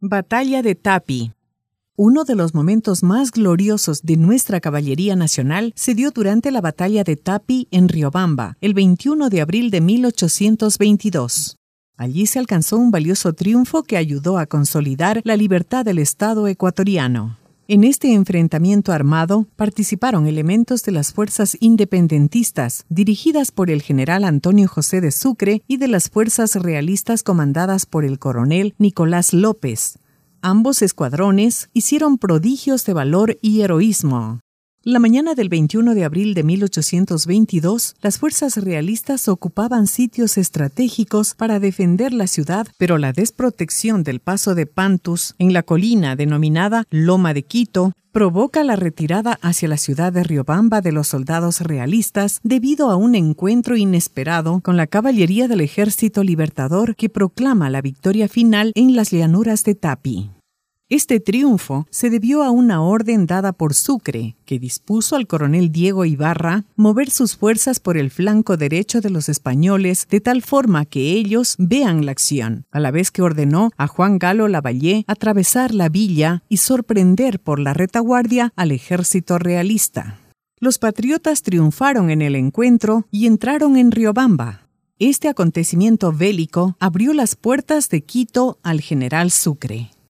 Batalla de Tapi. Uno de los momentos más gloriosos de nuestra caballería nacional se dio durante la batalla de Tapi en Riobamba, el 21 de abril de 1822. Allí se alcanzó un valioso triunfo que ayudó a consolidar la libertad del Estado ecuatoriano. En este enfrentamiento armado participaron elementos de las fuerzas independentistas dirigidas por el general Antonio José de Sucre y de las fuerzas realistas comandadas por el coronel Nicolás López. Ambos escuadrones hicieron prodigios de valor y heroísmo. La mañana del 21 de abril de 1822, las fuerzas realistas ocupaban sitios estratégicos para defender la ciudad, pero la desprotección del paso de Pantus en la colina denominada Loma de Quito provoca la retirada hacia la ciudad de Riobamba de los soldados realistas debido a un encuentro inesperado con la caballería del ejército libertador que proclama la victoria final en las llanuras de Tapi. Este triunfo se debió a una orden dada por Sucre, que dispuso al coronel Diego Ibarra mover sus fuerzas por el flanco derecho de los españoles de tal forma que ellos vean la acción, a la vez que ordenó a Juan Galo Lavallé atravesar la villa y sorprender por la retaguardia al ejército realista. Los patriotas triunfaron en el encuentro y entraron en Riobamba. Este acontecimiento bélico abrió las puertas de Quito al general Sucre.